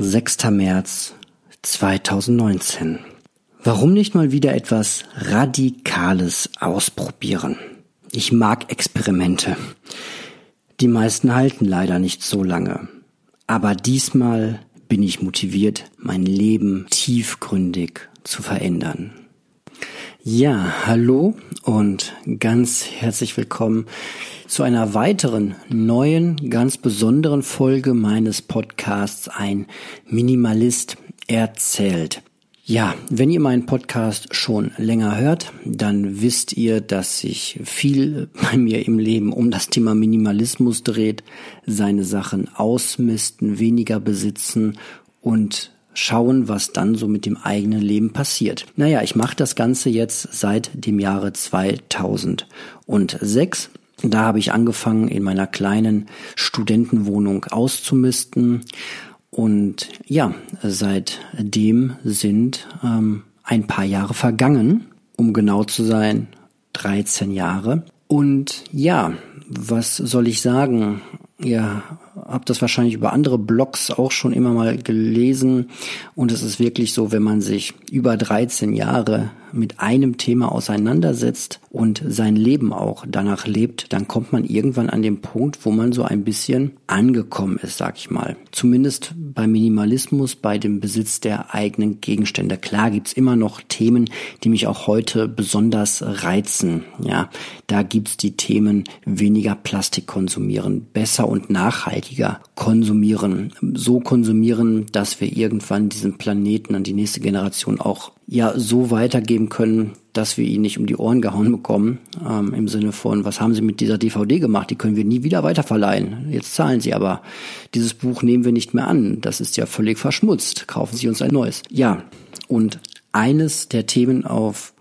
6. März 2019. Warum nicht mal wieder etwas Radikales ausprobieren? Ich mag Experimente. Die meisten halten leider nicht so lange. Aber diesmal bin ich motiviert, mein Leben tiefgründig zu verändern. Ja, hallo und ganz herzlich willkommen zu einer weiteren neuen, ganz besonderen Folge meines Podcasts Ein Minimalist erzählt. Ja, wenn ihr meinen Podcast schon länger hört, dann wisst ihr, dass sich viel bei mir im Leben um das Thema Minimalismus dreht, seine Sachen ausmisten, weniger besitzen und schauen, was dann so mit dem eigenen Leben passiert. Naja, ich mache das Ganze jetzt seit dem Jahre 2006. Da habe ich angefangen, in meiner kleinen Studentenwohnung auszumisten. Und ja, seitdem sind ähm, ein paar Jahre vergangen, um genau zu sein, 13 Jahre. Und ja, was soll ich sagen? Ihr habt das wahrscheinlich über andere Blogs auch schon immer mal gelesen. Und es ist wirklich so, wenn man sich über 13 Jahre mit einem Thema auseinandersetzt und sein Leben auch danach lebt, dann kommt man irgendwann an den Punkt, wo man so ein bisschen angekommen ist, sag ich mal. Zumindest beim Minimalismus, bei dem Besitz der eigenen Gegenstände. Klar gibt's immer noch Themen, die mich auch heute besonders reizen. Ja, da gibt's die Themen weniger Plastik konsumieren, besser und nachhaltiger konsumieren, so konsumieren, dass wir irgendwann diesen Planeten an die nächste Generation auch ja so weitergeben können, dass wir ihn nicht um die Ohren gehauen bekommen, ähm, im Sinne von, was haben Sie mit dieser DVD gemacht? Die können wir nie wieder weiterverleihen. Jetzt zahlen Sie aber. Dieses Buch nehmen wir nicht mehr an. Das ist ja völlig verschmutzt. Kaufen Sie uns ein neues. Ja, und eines der Themen auf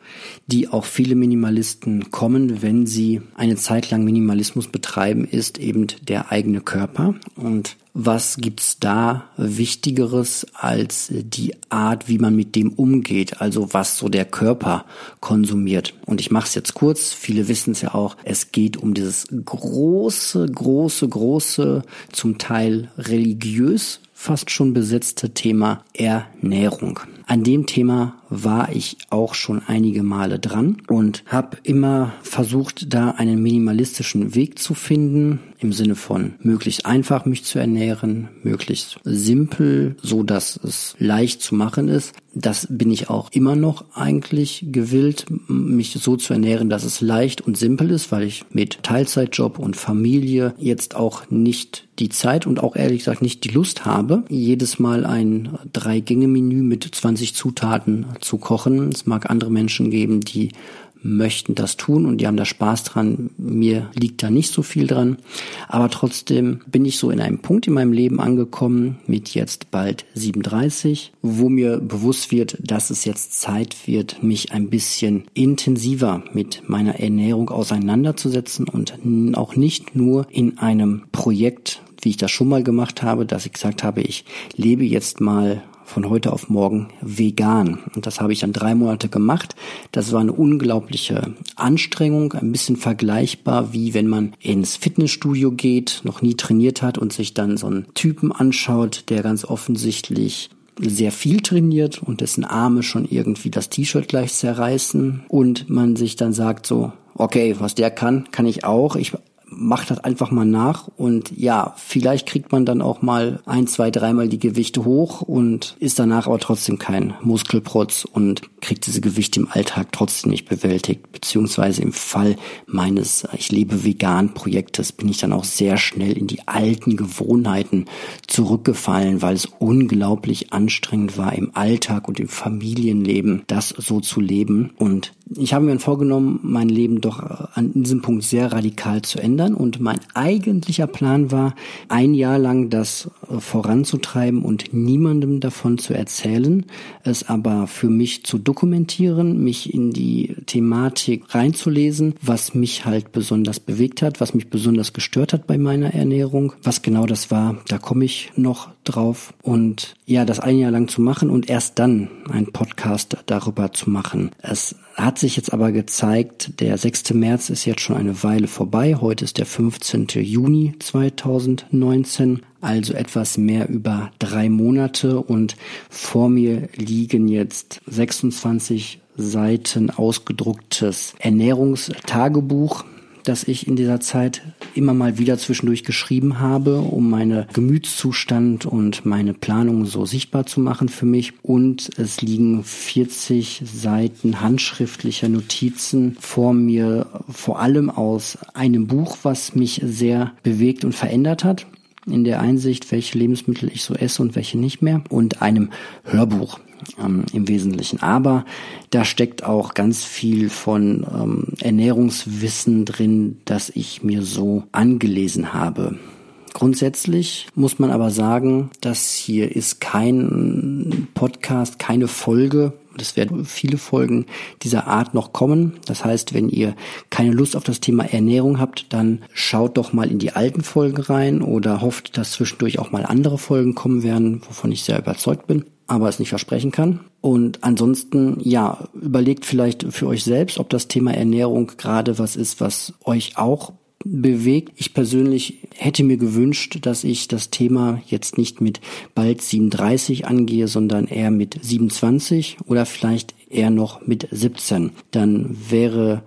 die auch viele Minimalisten kommen, wenn sie eine Zeit lang Minimalismus betreiben, ist eben der eigene Körper. Und was gibt's da Wichtigeres als die Art, wie man mit dem umgeht, also was so der Körper konsumiert. Und ich mache es jetzt kurz, viele wissen es ja auch, es geht um dieses große, große, große, zum Teil religiös fast schon besetzte Thema Ernährung. An dem Thema war ich auch schon einige Male dran und habe immer versucht, da einen minimalistischen Weg zu finden, im Sinne von möglichst einfach mich zu ernähren, möglichst simpel, so dass es leicht zu machen ist. Das bin ich auch immer noch eigentlich gewillt, mich so zu ernähren, dass es leicht und simpel ist, weil ich mit Teilzeitjob und Familie jetzt auch nicht die Zeit und auch ehrlich gesagt nicht die Lust habe, jedes Mal ein Drei-Gänge-Menü mit 20 Zutaten zu kochen. Es mag andere Menschen geben, die möchten das tun und die haben da Spaß dran. Mir liegt da nicht so viel dran. Aber trotzdem bin ich so in einem Punkt in meinem Leben angekommen mit jetzt bald 37, wo mir bewusst wird, dass es jetzt Zeit wird, mich ein bisschen intensiver mit meiner Ernährung auseinanderzusetzen und auch nicht nur in einem Projekt wie ich das schon mal gemacht habe, dass ich gesagt habe, ich lebe jetzt mal von heute auf morgen vegan. Und das habe ich dann drei Monate gemacht. Das war eine unglaubliche Anstrengung, ein bisschen vergleichbar wie wenn man ins Fitnessstudio geht, noch nie trainiert hat und sich dann so einen Typen anschaut, der ganz offensichtlich sehr viel trainiert und dessen Arme schon irgendwie das T-Shirt gleich zerreißen und man sich dann sagt so, okay, was der kann, kann ich auch. Ich macht das einfach mal nach und ja, vielleicht kriegt man dann auch mal ein, zwei, dreimal die Gewichte hoch und ist danach aber trotzdem kein Muskelprotz und kriegt diese Gewichte im Alltag trotzdem nicht bewältigt, beziehungsweise im Fall meines Ich lebe vegan Projektes bin ich dann auch sehr schnell in die alten Gewohnheiten zurückgefallen, weil es unglaublich anstrengend war im Alltag und im Familienleben, das so zu leben. Und ich habe mir vorgenommen, mein Leben doch an diesem Punkt sehr radikal zu ändern. Und mein eigentlicher Plan war, ein Jahr lang das voranzutreiben und niemandem davon zu erzählen, es aber für mich zu dokumentieren, mich in die Thematik reinzulesen, was mich halt besonders bewegt hat, was mich besonders gestört hat bei meiner Ernährung. Was genau das war, da komme ich noch drauf und ja, das ein Jahr lang zu machen und erst dann einen Podcast darüber zu machen. Es hat sich jetzt aber gezeigt, der 6. März ist jetzt schon eine Weile vorbei. Heute ist der 15. Juni 2019. also etwas mehr über drei Monate und vor mir liegen jetzt 26 Seiten ausgedrucktes Ernährungstagebuch das ich in dieser Zeit immer mal wieder zwischendurch geschrieben habe, um meine Gemütszustand und meine Planung so sichtbar zu machen für mich. Und es liegen 40 Seiten handschriftlicher Notizen vor mir, vor allem aus einem Buch, was mich sehr bewegt und verändert hat in der Einsicht, welche Lebensmittel ich so esse und welche nicht mehr und einem Hörbuch ähm, im Wesentlichen. Aber da steckt auch ganz viel von ähm, Ernährungswissen drin, das ich mir so angelesen habe. Grundsätzlich muss man aber sagen, das hier ist kein Podcast, keine Folge. Es werden viele Folgen dieser Art noch kommen. Das heißt, wenn ihr keine Lust auf das Thema Ernährung habt, dann schaut doch mal in die alten Folgen rein oder hofft, dass zwischendurch auch mal andere Folgen kommen werden, wovon ich sehr überzeugt bin aber es nicht versprechen kann. Und ansonsten, ja, überlegt vielleicht für euch selbst, ob das Thema Ernährung gerade was ist, was euch auch bewegt. Ich persönlich hätte mir gewünscht, dass ich das Thema jetzt nicht mit bald 37 angehe, sondern eher mit 27 oder vielleicht eher noch mit 17. Dann wäre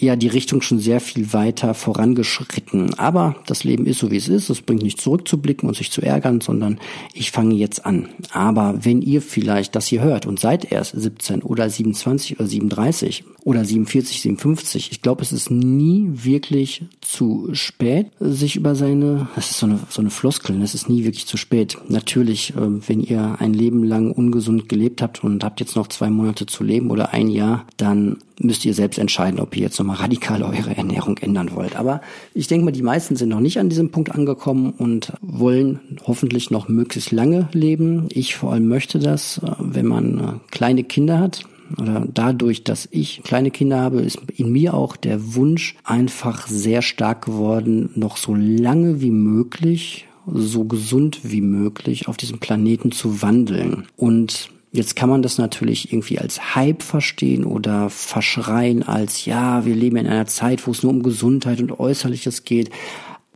ja die Richtung schon sehr viel weiter vorangeschritten. Aber das Leben ist so, wie es ist. Es bringt nicht zurückzublicken und sich zu ärgern, sondern ich fange jetzt an. Aber wenn ihr vielleicht das hier hört und seid erst 17 oder 27 oder 37 oder 47, 57, ich glaube, es ist nie wirklich zu spät, sich über seine, das ist so eine, so eine Floskel, es ist nie wirklich zu spät. Natürlich, ähm, wenn ihr ein Leben lang ungesund gelebt habt und habt jetzt noch zwei Monate zu leben oder ein Jahr, dann müsst ihr selbst entscheiden, ob ihr jetzt nochmal radikal eure Ernährung ändern wollt. Aber ich denke mal, die meisten sind noch nicht an diesem Punkt angekommen und wollen hoffentlich noch möglichst lange leben. Ich vor allem möchte das, äh, wenn man äh, kleine Kinder hat, oder dadurch, dass ich kleine Kinder habe, ist in mir auch der Wunsch einfach sehr stark geworden, noch so lange wie möglich, so gesund wie möglich auf diesem Planeten zu wandeln. Und Jetzt kann man das natürlich irgendwie als Hype verstehen oder verschreien als, ja, wir leben in einer Zeit, wo es nur um Gesundheit und Äußerliches geht.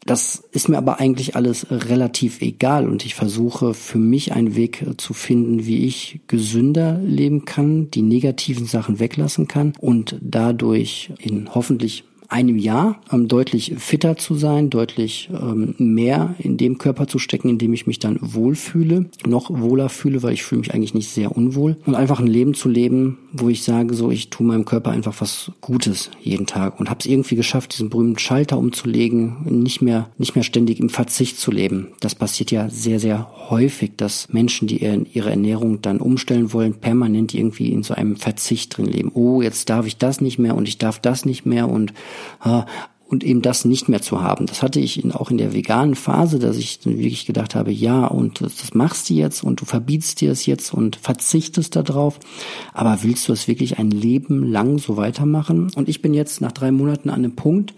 Das ist mir aber eigentlich alles relativ egal und ich versuche für mich einen Weg zu finden, wie ich gesünder leben kann, die negativen Sachen weglassen kann und dadurch in hoffentlich einem Jahr ähm, deutlich fitter zu sein, deutlich ähm, mehr in dem Körper zu stecken, in dem ich mich dann wohlfühle, noch wohler fühle, weil ich fühle mich eigentlich nicht sehr unwohl und einfach ein Leben zu leben, wo ich sage, so ich tue meinem Körper einfach was Gutes jeden Tag und habe es irgendwie geschafft, diesen berühmten Schalter umzulegen, nicht mehr nicht mehr ständig im Verzicht zu leben. Das passiert ja sehr sehr häufig, dass Menschen, die ihre Ernährung dann umstellen wollen, permanent irgendwie in so einem Verzicht drin leben. Oh, jetzt darf ich das nicht mehr und ich darf das nicht mehr und und eben das nicht mehr zu haben. Das hatte ich auch in der veganen Phase, dass ich wirklich gedacht habe, ja, und das machst du jetzt und du verbietst dir es jetzt und verzichtest darauf. Aber willst du es wirklich ein Leben lang so weitermachen? Und ich bin jetzt nach drei Monaten an einem Punkt,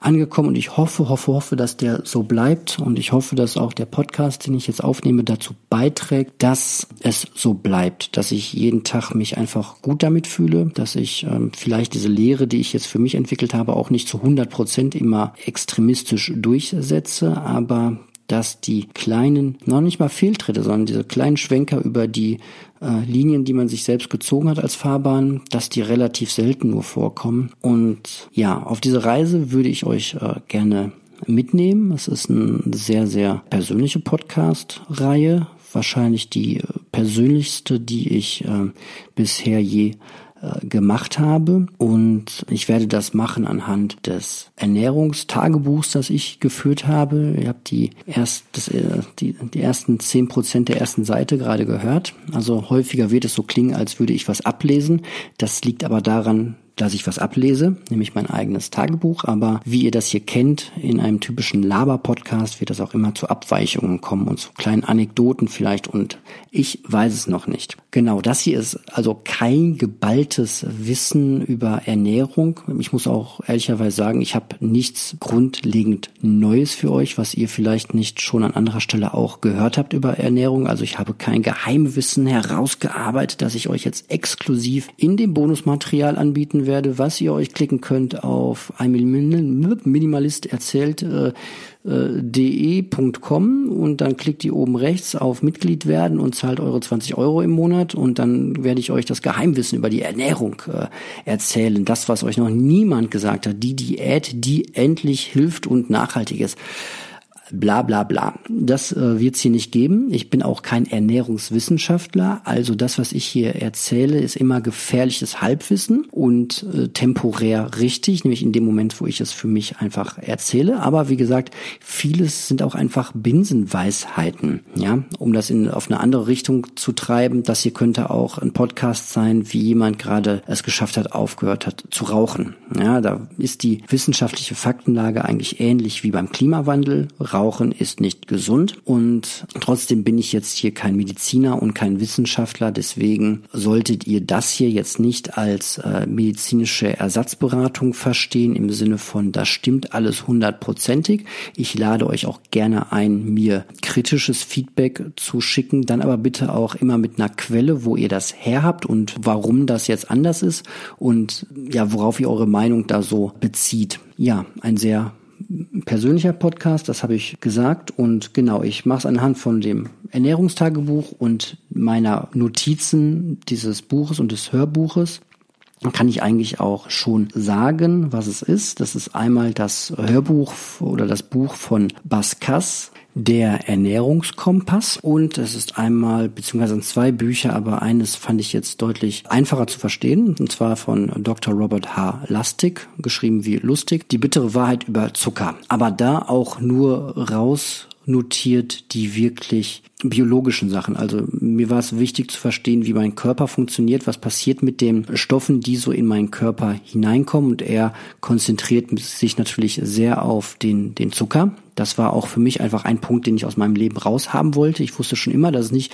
angekommen und ich hoffe, hoffe, hoffe, dass der so bleibt und ich hoffe, dass auch der Podcast, den ich jetzt aufnehme, dazu beiträgt, dass es so bleibt, dass ich jeden Tag mich einfach gut damit fühle, dass ich ähm, vielleicht diese Lehre, die ich jetzt für mich entwickelt habe, auch nicht zu 100 Prozent immer extremistisch durchsetze, aber dass die kleinen, noch nicht mal Fehltritte, sondern diese kleinen Schwenker über die äh, Linien, die man sich selbst gezogen hat als Fahrbahn, dass die relativ selten nur vorkommen. Und ja, auf diese Reise würde ich euch äh, gerne mitnehmen. Es ist eine sehr, sehr persönliche Podcast-Reihe. Wahrscheinlich die äh, persönlichste, die ich äh, bisher je äh, gemacht habe. Und ich werde das machen anhand des Ernährungstagebuchs, das ich geführt habe. Ihr habt die, erst, das, äh, die, die ersten zehn Prozent der ersten Seite gerade gehört. Also häufiger wird es so klingen, als würde ich was ablesen. Das liegt aber daran, dass ich was ablese, nämlich mein eigenes Tagebuch. Aber wie ihr das hier kennt, in einem typischen Laber-Podcast wird das auch immer zu Abweichungen kommen und zu kleinen Anekdoten vielleicht und ich weiß es noch nicht. Genau, das hier ist also kein geballtes Wissen über Ernährung. Ich muss auch ehrlicherweise sagen, ich habe nichts grundlegend Neues für euch, was ihr vielleicht nicht schon an anderer Stelle auch gehört habt über Ernährung. Also ich habe kein Geheimwissen herausgearbeitet, das ich euch jetzt exklusiv in dem Bonusmaterial anbieten werde, was ihr euch klicken könnt auf ein Minimalist erzählt äh, äh, und dann klickt ihr oben rechts auf Mitglied werden und zahlt eure 20 Euro im Monat und dann werde ich euch das Geheimwissen über die Ernährung äh, erzählen. Das, was euch noch niemand gesagt hat. Die Diät, die endlich hilft und nachhaltig ist bla bla bla. Das äh, wird es hier nicht geben. Ich bin auch kein Ernährungswissenschaftler. Also das, was ich hier erzähle, ist immer gefährliches Halbwissen und äh, temporär richtig, nämlich in dem Moment, wo ich es für mich einfach erzähle. Aber wie gesagt, vieles sind auch einfach Binsenweisheiten. Ja, um das in, auf eine andere Richtung zu treiben. Das hier könnte auch ein Podcast sein, wie jemand gerade es geschafft hat, aufgehört hat zu rauchen. Ja, da ist die wissenschaftliche Faktenlage eigentlich ähnlich wie beim Klimawandel. Rauchen ist nicht gesund und trotzdem bin ich jetzt hier kein Mediziner und kein Wissenschaftler, deswegen solltet ihr das hier jetzt nicht als äh, medizinische Ersatzberatung verstehen im Sinne von, das stimmt alles hundertprozentig. Ich lade euch auch gerne ein, mir kritisches Feedback zu schicken, dann aber bitte auch immer mit einer Quelle, wo ihr das her habt und warum das jetzt anders ist und ja, worauf ihr eure Meinung da so bezieht. Ja, ein sehr persönlicher Podcast, das habe ich gesagt. Und genau, ich mache es anhand von dem Ernährungstagebuch und meiner Notizen dieses Buches und des Hörbuches. Kann ich eigentlich auch schon sagen, was es ist. Das ist einmal das Hörbuch oder das Buch von Bas Kass, der Ernährungskompass und es ist einmal, beziehungsweise zwei Bücher, aber eines fand ich jetzt deutlich einfacher zu verstehen, und zwar von Dr. Robert H. Lustig, geschrieben wie lustig, die bittere Wahrheit über Zucker. Aber da auch nur raus notiert die wirklich biologischen Sachen. Also mir war es wichtig zu verstehen, wie mein Körper funktioniert, was passiert mit den Stoffen, die so in meinen Körper hineinkommen. Und er konzentriert sich natürlich sehr auf den, den Zucker, das war auch für mich einfach ein Punkt, den ich aus meinem Leben raushaben wollte. Ich wusste schon immer, dass es nicht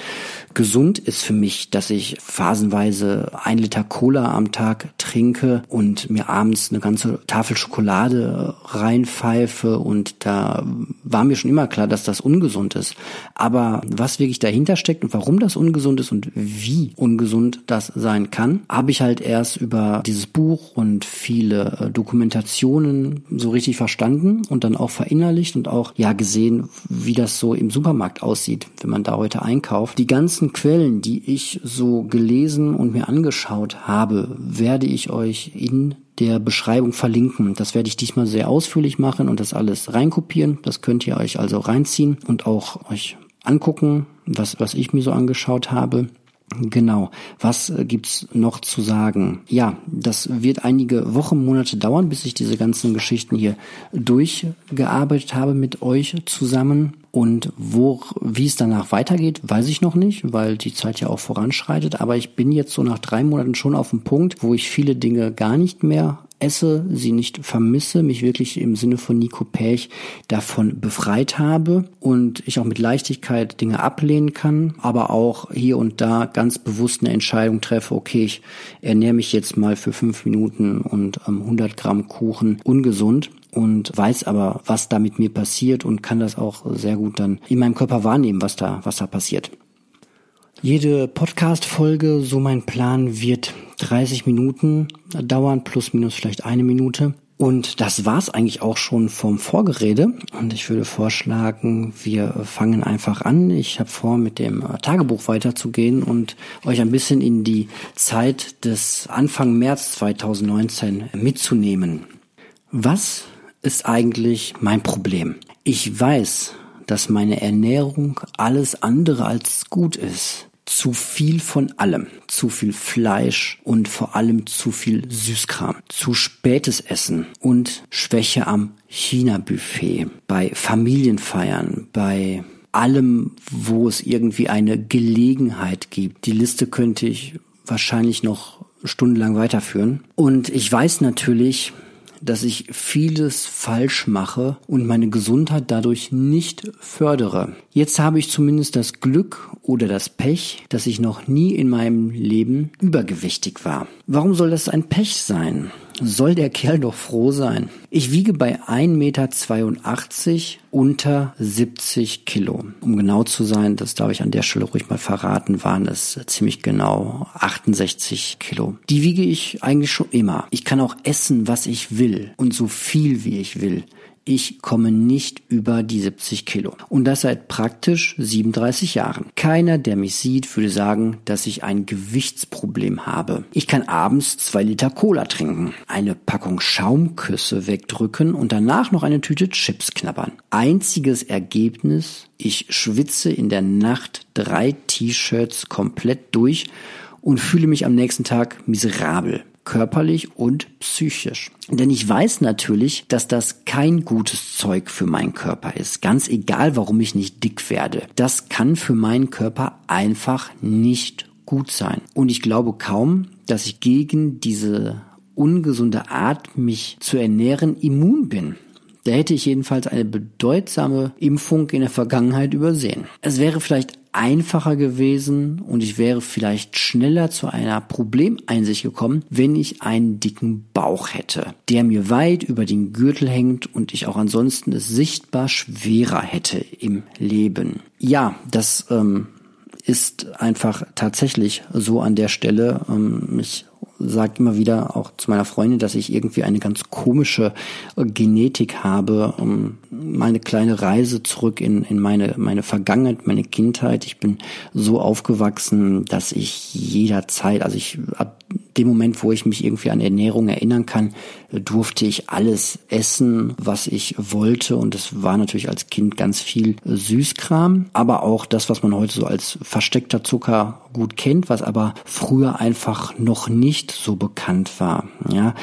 gesund ist für mich, dass ich phasenweise ein Liter Cola am Tag trinke und mir abends eine ganze Tafel Schokolade reinpfeife und da war mir schon immer klar, dass das ungesund ist. Aber was wirklich dahinter steckt und warum das ungesund ist und wie ungesund das sein kann, habe ich halt erst über dieses Buch und viele äh, Dokumentationen so richtig verstanden und dann auch verinnerlicht und ja gesehen, wie das so im Supermarkt aussieht, wenn man da heute einkauft. Die ganzen Quellen, die ich so gelesen und mir angeschaut habe, werde ich euch in der Beschreibung verlinken. Das werde ich diesmal sehr ausführlich machen und das alles reinkopieren. Das könnt ihr euch also reinziehen und auch euch angucken, was, was ich mir so angeschaut habe. Genau. Was äh, gibt's noch zu sagen? Ja, das wird einige Wochen, Monate dauern, bis ich diese ganzen Geschichten hier durchgearbeitet habe mit euch zusammen. Und wo, wie es danach weitergeht, weiß ich noch nicht, weil die Zeit ja auch voranschreitet. Aber ich bin jetzt so nach drei Monaten schon auf dem Punkt, wo ich viele Dinge gar nicht mehr esse, sie nicht vermisse, mich wirklich im Sinne von Nico Pech davon befreit habe und ich auch mit Leichtigkeit Dinge ablehnen kann, aber auch hier und da ganz bewusst eine Entscheidung treffe, okay, ich ernähre mich jetzt mal für fünf Minuten und ähm, 100 Gramm Kuchen ungesund und weiß aber, was da mit mir passiert und kann das auch sehr gut dann in meinem Körper wahrnehmen, was da, was da passiert. Jede Podcast-Folge, so mein Plan, wird 30 Minuten dauern, plus minus vielleicht eine Minute. Und das war's eigentlich auch schon vom Vorgerede. Und ich würde vorschlagen, wir fangen einfach an. Ich habe vor, mit dem Tagebuch weiterzugehen und euch ein bisschen in die Zeit des Anfang März 2019 mitzunehmen. Was ist eigentlich mein Problem? Ich weiß, dass meine Ernährung alles andere als gut ist zu viel von allem. Zu viel Fleisch und vor allem zu viel Süßkram. Zu spätes Essen und Schwäche am China-Buffet. Bei Familienfeiern, bei allem, wo es irgendwie eine Gelegenheit gibt. Die Liste könnte ich wahrscheinlich noch stundenlang weiterführen. Und ich weiß natürlich, dass ich vieles falsch mache und meine Gesundheit dadurch nicht fördere. Jetzt habe ich zumindest das Glück oder das Pech, dass ich noch nie in meinem Leben übergewichtig war. Warum soll das ein Pech sein? Soll der Kerl doch froh sein. Ich wiege bei 1,82 Meter unter 70 Kilo. Um genau zu sein, das darf ich an der Stelle ruhig mal verraten, waren es ziemlich genau 68 Kilo. Die wiege ich eigentlich schon immer. Ich kann auch essen, was ich will und so viel wie ich will ich komme nicht über die 70 Kilo. Und das seit praktisch 37 Jahren. Keiner, der mich sieht, würde sagen, dass ich ein Gewichtsproblem habe. Ich kann abends zwei Liter Cola trinken, eine Packung Schaumküsse wegdrücken und danach noch eine Tüte Chips knabbern. Einziges Ergebnis, ich schwitze in der Nacht drei T-Shirts komplett durch und fühle mich am nächsten Tag miserabel körperlich und psychisch. Denn ich weiß natürlich, dass das kein gutes Zeug für meinen Körper ist. Ganz egal, warum ich nicht dick werde. Das kann für meinen Körper einfach nicht gut sein. Und ich glaube kaum, dass ich gegen diese ungesunde Art, mich zu ernähren, immun bin. Da hätte ich jedenfalls eine bedeutsame Impfung in der Vergangenheit übersehen. Es wäre vielleicht einfacher gewesen und ich wäre vielleicht schneller zu einer Problemeinsicht gekommen, wenn ich einen dicken Bauch hätte, der mir weit über den Gürtel hängt und ich auch ansonsten es sichtbar schwerer hätte im Leben. Ja, das ähm, ist einfach tatsächlich so an der Stelle. Ähm, ich sage immer wieder auch zu meiner Freundin, dass ich irgendwie eine ganz komische äh, Genetik habe. Meine kleine Reise zurück in, in meine, meine Vergangenheit, meine Kindheit. Ich bin so aufgewachsen, dass ich jederzeit, also ich ab dem Moment, wo ich mich irgendwie an Ernährung erinnern kann, durfte ich alles essen, was ich wollte. Und es war natürlich als Kind ganz viel Süßkram, aber auch das, was man heute so als versteckter Zucker gut kennt, was aber früher einfach noch nicht so bekannt war. Ja,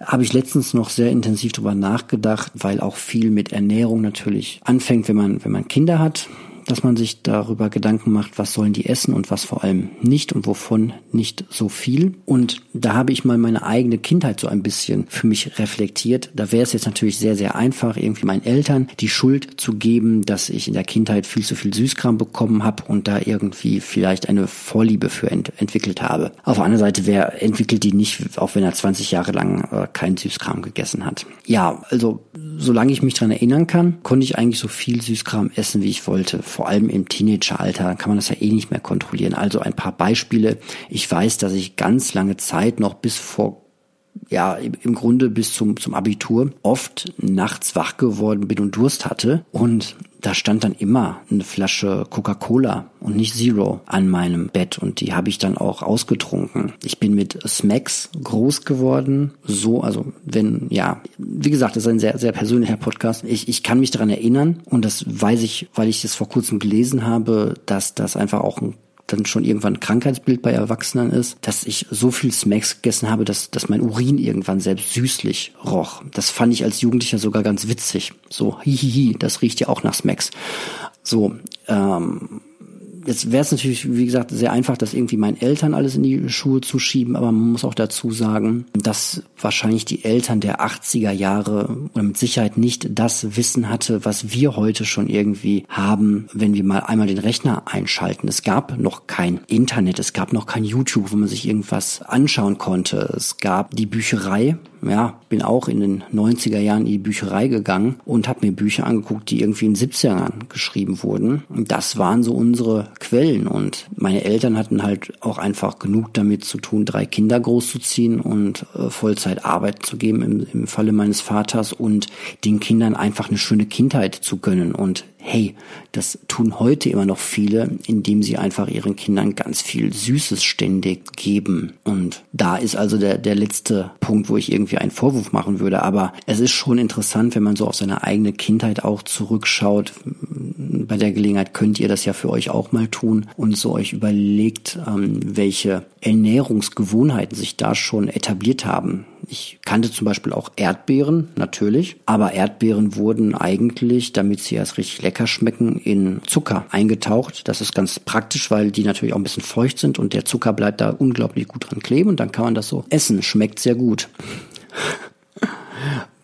habe ich letztens noch sehr intensiv drüber nachgedacht, weil auch viel mit Ernährung natürlich anfängt, wenn man wenn man Kinder hat dass man sich darüber Gedanken macht, was sollen die essen und was vor allem nicht und wovon nicht so viel. Und da habe ich mal meine eigene Kindheit so ein bisschen für mich reflektiert. Da wäre es jetzt natürlich sehr, sehr einfach, irgendwie meinen Eltern die Schuld zu geben, dass ich in der Kindheit viel zu viel Süßkram bekommen habe und da irgendwie vielleicht eine Vorliebe für ent entwickelt habe. Auf der anderen Seite, wer entwickelt die nicht, auch wenn er 20 Jahre lang äh, keinen Süßkram gegessen hat? Ja, also solange ich mich dran erinnern kann, konnte ich eigentlich so viel Süßkram essen, wie ich wollte vor allem im Teenageralter kann man das ja eh nicht mehr kontrollieren. Also ein paar Beispiele. Ich weiß, dass ich ganz lange Zeit noch bis vor ja, im Grunde bis zum, zum Abitur oft nachts wach geworden bin und Durst hatte. Und da stand dann immer eine Flasche Coca-Cola und nicht Zero an meinem Bett und die habe ich dann auch ausgetrunken. Ich bin mit Smacks groß geworden, so, also wenn, ja, wie gesagt, das ist ein sehr, sehr persönlicher Podcast. Ich, ich kann mich daran erinnern und das weiß ich, weil ich das vor kurzem gelesen habe, dass das einfach auch ein dann schon irgendwann Krankheitsbild bei Erwachsenen ist, dass ich so viel Smacks gegessen habe, dass, dass mein Urin irgendwann selbst süßlich roch. Das fand ich als Jugendlicher sogar ganz witzig. So, hihihi, das riecht ja auch nach Smacks. So, ähm, Jetzt wäre es natürlich, wie gesagt, sehr einfach, das irgendwie meinen Eltern alles in die Schuhe zu schieben, aber man muss auch dazu sagen, dass wahrscheinlich die Eltern der 80er Jahre oder mit Sicherheit nicht das Wissen hatte, was wir heute schon irgendwie haben, wenn wir mal einmal den Rechner einschalten. Es gab noch kein Internet, es gab noch kein YouTube, wo man sich irgendwas anschauen konnte. Es gab die Bücherei, ja, bin auch in den 90er Jahren in die Bücherei gegangen und habe mir Bücher angeguckt, die irgendwie in den 70ern geschrieben wurden. Und das waren so unsere Quellen. Und meine Eltern hatten halt auch einfach genug damit zu tun, drei Kinder großzuziehen und äh, Vollzeit Arbeit zu geben im, im Falle meines Vaters und den Kindern einfach eine schöne Kindheit zu gönnen. Und hey, das tun heute immer noch viele, indem sie einfach ihren Kindern ganz viel Süßes ständig geben. Und da ist also der, der letzte Punkt, wo ich irgendwie einen Vorwurf machen würde. Aber es ist schon interessant, wenn man so auf seine eigene Kindheit auch zurückschaut. Bei der Gelegenheit könnt ihr das ja für euch auch mal tun und so euch überlegt, ähm, welche Ernährungsgewohnheiten sich da schon etabliert haben. Ich kannte zum Beispiel auch Erdbeeren, natürlich, aber Erdbeeren wurden eigentlich, damit sie erst richtig lecker schmecken, in Zucker eingetaucht. Das ist ganz praktisch, weil die natürlich auch ein bisschen feucht sind und der Zucker bleibt da unglaublich gut dran kleben und dann kann man das so essen. Schmeckt sehr gut.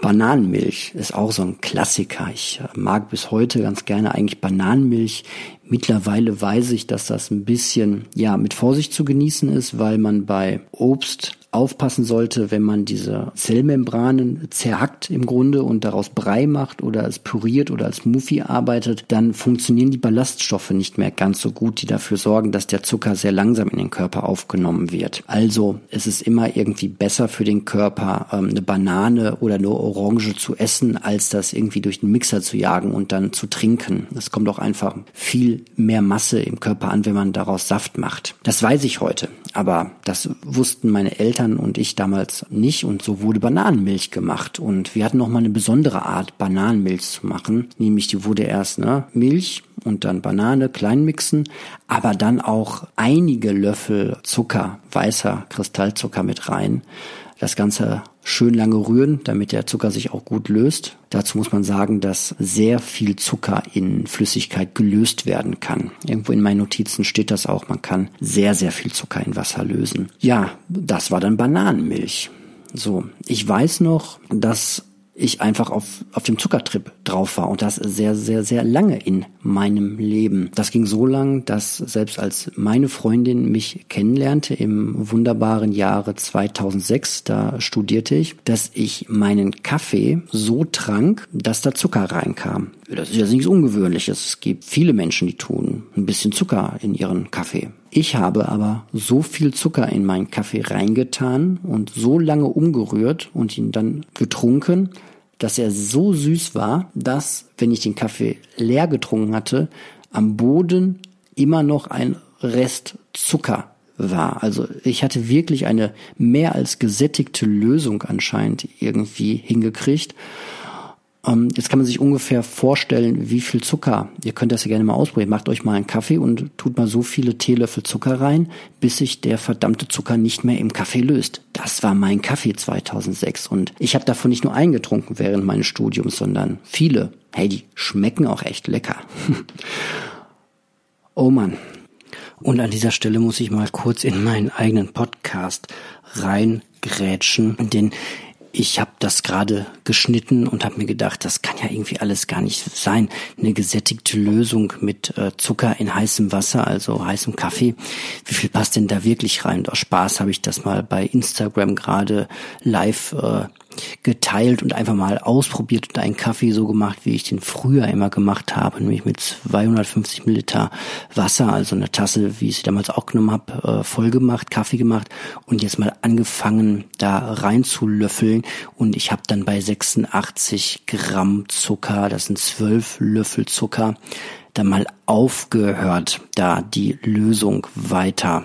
Bananenmilch ist auch so ein Klassiker. Ich mag bis heute ganz gerne eigentlich Bananenmilch. Mittlerweile weiß ich, dass das ein bisschen, ja, mit Vorsicht zu genießen ist, weil man bei Obst aufpassen sollte, wenn man diese Zellmembranen zerhackt im Grunde und daraus Brei macht oder es püriert oder als Muffi arbeitet, dann funktionieren die Ballaststoffe nicht mehr ganz so gut, die dafür sorgen, dass der Zucker sehr langsam in den Körper aufgenommen wird. Also es ist immer irgendwie besser für den Körper, ähm, eine Banane oder eine Orange zu essen, als das irgendwie durch den Mixer zu jagen und dann zu trinken. Es kommt auch einfach viel mehr Masse im Körper an, wenn man daraus Saft macht. Das weiß ich heute, aber das wussten meine Eltern Eltern und ich damals nicht. Und so wurde Bananenmilch gemacht. Und wir hatten noch mal eine besondere Art Bananenmilch zu machen, nämlich die wurde erst ne, Milch und dann Banane klein mixen, aber dann auch einige Löffel Zucker, weißer Kristallzucker mit rein das Ganze schön lange rühren, damit der Zucker sich auch gut löst. Dazu muss man sagen, dass sehr viel Zucker in Flüssigkeit gelöst werden kann. Irgendwo in meinen Notizen steht das auch, man kann sehr, sehr viel Zucker in Wasser lösen. Ja, das war dann Bananenmilch. So, ich weiß noch, dass ich einfach auf, auf dem Zuckertrip drauf war und das sehr, sehr, sehr lange in meinem Leben. Das ging so lang, dass selbst als meine Freundin mich kennenlernte im wunderbaren Jahre 2006, da studierte ich, dass ich meinen Kaffee so trank, dass da Zucker reinkam. Das ist ja nichts Ungewöhnliches. Es gibt viele Menschen, die tun ein bisschen Zucker in ihren Kaffee. Ich habe aber so viel Zucker in meinen Kaffee reingetan und so lange umgerührt und ihn dann getrunken, dass er so süß war, dass, wenn ich den Kaffee leer getrunken hatte, am Boden immer noch ein Rest Zucker war. Also ich hatte wirklich eine mehr als gesättigte Lösung anscheinend irgendwie hingekriegt. Ähm, jetzt kann man sich ungefähr vorstellen, wie viel Zucker. Ihr könnt das ja gerne mal ausprobieren. Macht euch mal einen Kaffee und tut mal so viele Teelöffel Zucker rein, bis sich der verdammte Zucker nicht mehr im Kaffee löst. Das war mein Kaffee 2006 und ich habe davon nicht nur eingetrunken während meines Studiums, sondern viele. Hey, die schmecken auch echt lecker. oh Mann. Und an dieser Stelle muss ich mal kurz in meinen eigenen Podcast reingrätschen, denn ich habe das gerade geschnitten und habe mir gedacht, das kann ja irgendwie alles gar nicht sein. Eine gesättigte Lösung mit äh, Zucker in heißem Wasser, also heißem Kaffee. Wie viel passt denn da wirklich rein? Und aus Spaß habe ich das mal bei Instagram gerade live äh, geteilt und einfach mal ausprobiert und einen Kaffee so gemacht, wie ich den früher immer gemacht habe, nämlich mit 250 Milliliter Wasser, also eine Tasse, wie ich sie damals auch genommen habe, äh, voll gemacht, Kaffee gemacht und jetzt mal angefangen, da rein zu löffeln und ich habe dann bei 86 Gramm Zucker, das sind 12 Löffel Zucker, dann mal aufgehört, da die Lösung weiter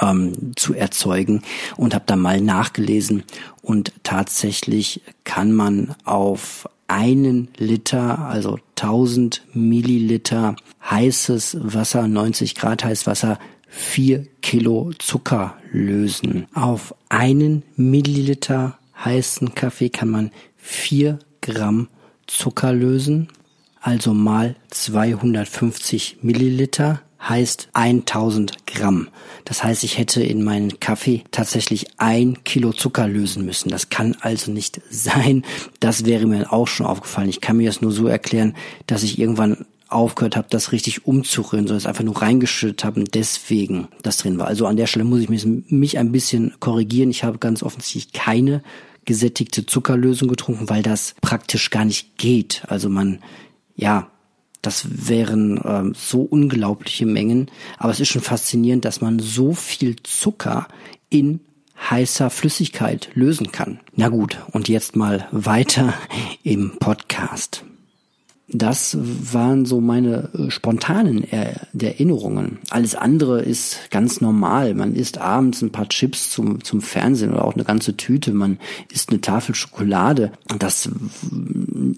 ähm, zu erzeugen und habe da mal nachgelesen und tatsächlich kann man auf einen Liter, also 1000 Milliliter heißes Wasser, 90 Grad heißes Wasser, vier Kilo Zucker lösen. Auf einen Milliliter heißen Kaffee kann man vier Gramm Zucker lösen, also mal 250 Milliliter heißt 1000 Gramm. Das heißt, ich hätte in meinen Kaffee tatsächlich ein Kilo Zucker lösen müssen. Das kann also nicht sein. Das wäre mir auch schon aufgefallen. Ich kann mir das nur so erklären, dass ich irgendwann aufgehört habe, das richtig umzurühren, sondern es einfach nur reingeschüttet habe und deswegen das drin war. Also an der Stelle muss ich mich ein bisschen korrigieren. Ich habe ganz offensichtlich keine gesättigte Zuckerlösung getrunken, weil das praktisch gar nicht geht. Also man, ja, das wären ähm, so unglaubliche Mengen. Aber es ist schon faszinierend, dass man so viel Zucker in heißer Flüssigkeit lösen kann. Na gut, und jetzt mal weiter im Podcast. Das waren so meine äh, spontanen Erinnerungen. Alles andere ist ganz normal. Man isst abends ein paar Chips zum, zum Fernsehen oder auch eine ganze Tüte. Man isst eine Tafel Schokolade. Das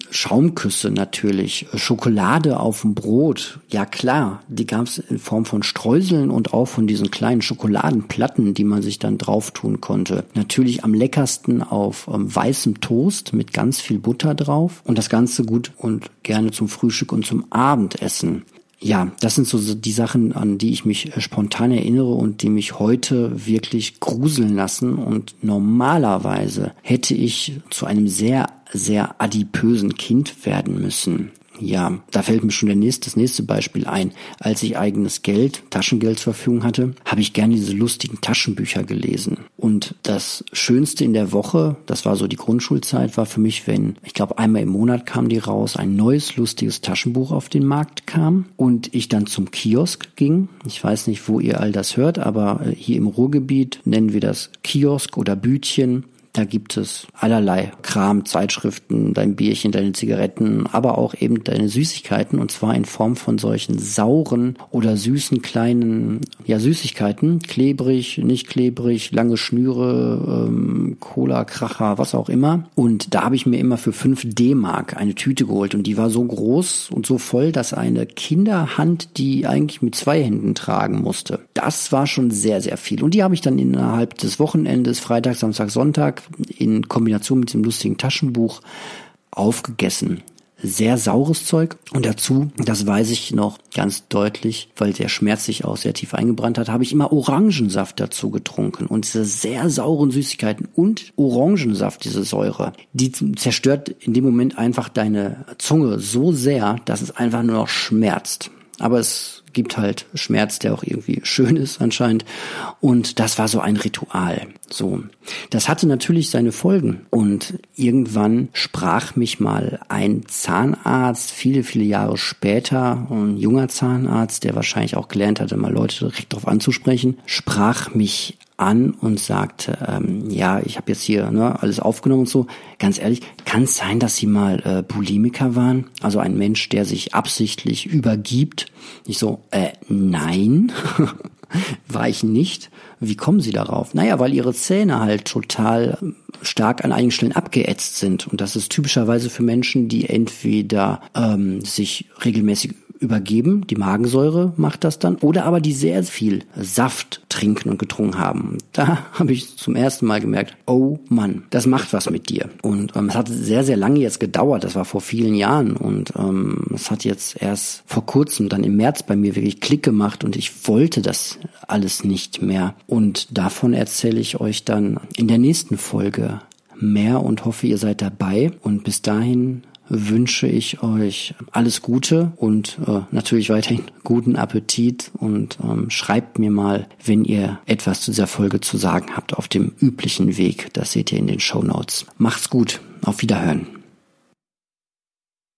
Schaumküsse natürlich. Schokolade auf dem Brot. Ja klar, die gab es in Form von Streuseln und auch von diesen kleinen Schokoladenplatten, die man sich dann drauf tun konnte. Natürlich am leckersten auf ähm, weißem Toast mit ganz viel Butter drauf. Und das Ganze gut und gerne gerne zum Frühstück und zum Abendessen. Ja, das sind so die Sachen, an die ich mich äh, spontan erinnere und die mich heute wirklich gruseln lassen. Und normalerweise hätte ich zu einem sehr, sehr adipösen Kind werden müssen. Ja, da fällt mir schon der nächste, das nächste Beispiel ein. Als ich eigenes Geld, Taschengeld zur Verfügung hatte, habe ich gerne diese lustigen Taschenbücher gelesen. Und das Schönste in der Woche, das war so die Grundschulzeit, war für mich, wenn, ich glaube, einmal im Monat kam die raus, ein neues lustiges Taschenbuch auf den Markt kam und ich dann zum Kiosk ging. Ich weiß nicht, wo ihr all das hört, aber äh, hier im Ruhrgebiet nennen wir das Kiosk oder Bütchen. Da gibt es allerlei Kram, Zeitschriften, dein Bierchen, deine Zigaretten, aber auch eben deine Süßigkeiten und zwar in Form von solchen sauren oder süßen kleinen, ja, Süßigkeiten, klebrig, nicht klebrig, lange Schnüre, ähm, Cola, Kracher, was auch immer. Und da habe ich mir immer für 5 D-Mark eine Tüte geholt und die war so groß und so voll, dass eine Kinderhand die eigentlich mit zwei Händen tragen musste. Das war schon sehr, sehr viel. Und die habe ich dann innerhalb des Wochenendes, Freitag, Samstag, Sonntag, in Kombination mit dem lustigen Taschenbuch aufgegessen. Sehr saures Zeug. Und dazu, das weiß ich noch ganz deutlich, weil der Schmerz sich auch sehr tief eingebrannt hat, habe ich immer Orangensaft dazu getrunken. Und diese sehr sauren Süßigkeiten und Orangensaft, diese Säure, die zerstört in dem Moment einfach deine Zunge so sehr, dass es einfach nur noch schmerzt. Aber es gibt halt Schmerz, der auch irgendwie schön ist anscheinend. Und das war so ein Ritual. So. Das hatte natürlich seine Folgen. Und irgendwann sprach mich mal ein Zahnarzt, viele, viele Jahre später, ein junger Zahnarzt, der wahrscheinlich auch gelernt hatte, mal Leute direkt darauf anzusprechen, sprach mich an und sagte, ähm, ja, ich habe jetzt hier ne, alles aufgenommen und so. Ganz ehrlich, kann es sein, dass Sie mal äh, Bulimiker waren? Also ein Mensch, der sich absichtlich übergibt. Ich so, äh, nein, war ich nicht. Wie kommen Sie darauf? Naja, weil Ihre Zähne halt total stark an einigen Stellen abgeätzt sind. Und das ist typischerweise für Menschen, die entweder ähm, sich regelmäßig übergeben, die Magensäure macht das dann, oder aber die sehr viel Saft trinken und getrunken haben. Da habe ich zum ersten Mal gemerkt, oh Mann, das macht was mit dir. Und ähm, es hat sehr, sehr lange jetzt gedauert, das war vor vielen Jahren und ähm, es hat jetzt erst vor kurzem, dann im März bei mir wirklich Klick gemacht und ich wollte das alles nicht mehr. Und davon erzähle ich euch dann in der nächsten Folge mehr und hoffe, ihr seid dabei. Und bis dahin wünsche ich euch alles Gute und äh, natürlich weiterhin guten Appetit und ähm, schreibt mir mal, wenn ihr etwas zu dieser Folge zu sagen habt auf dem üblichen Weg. Das seht ihr in den Show Notes. Macht's gut. Auf Wiederhören.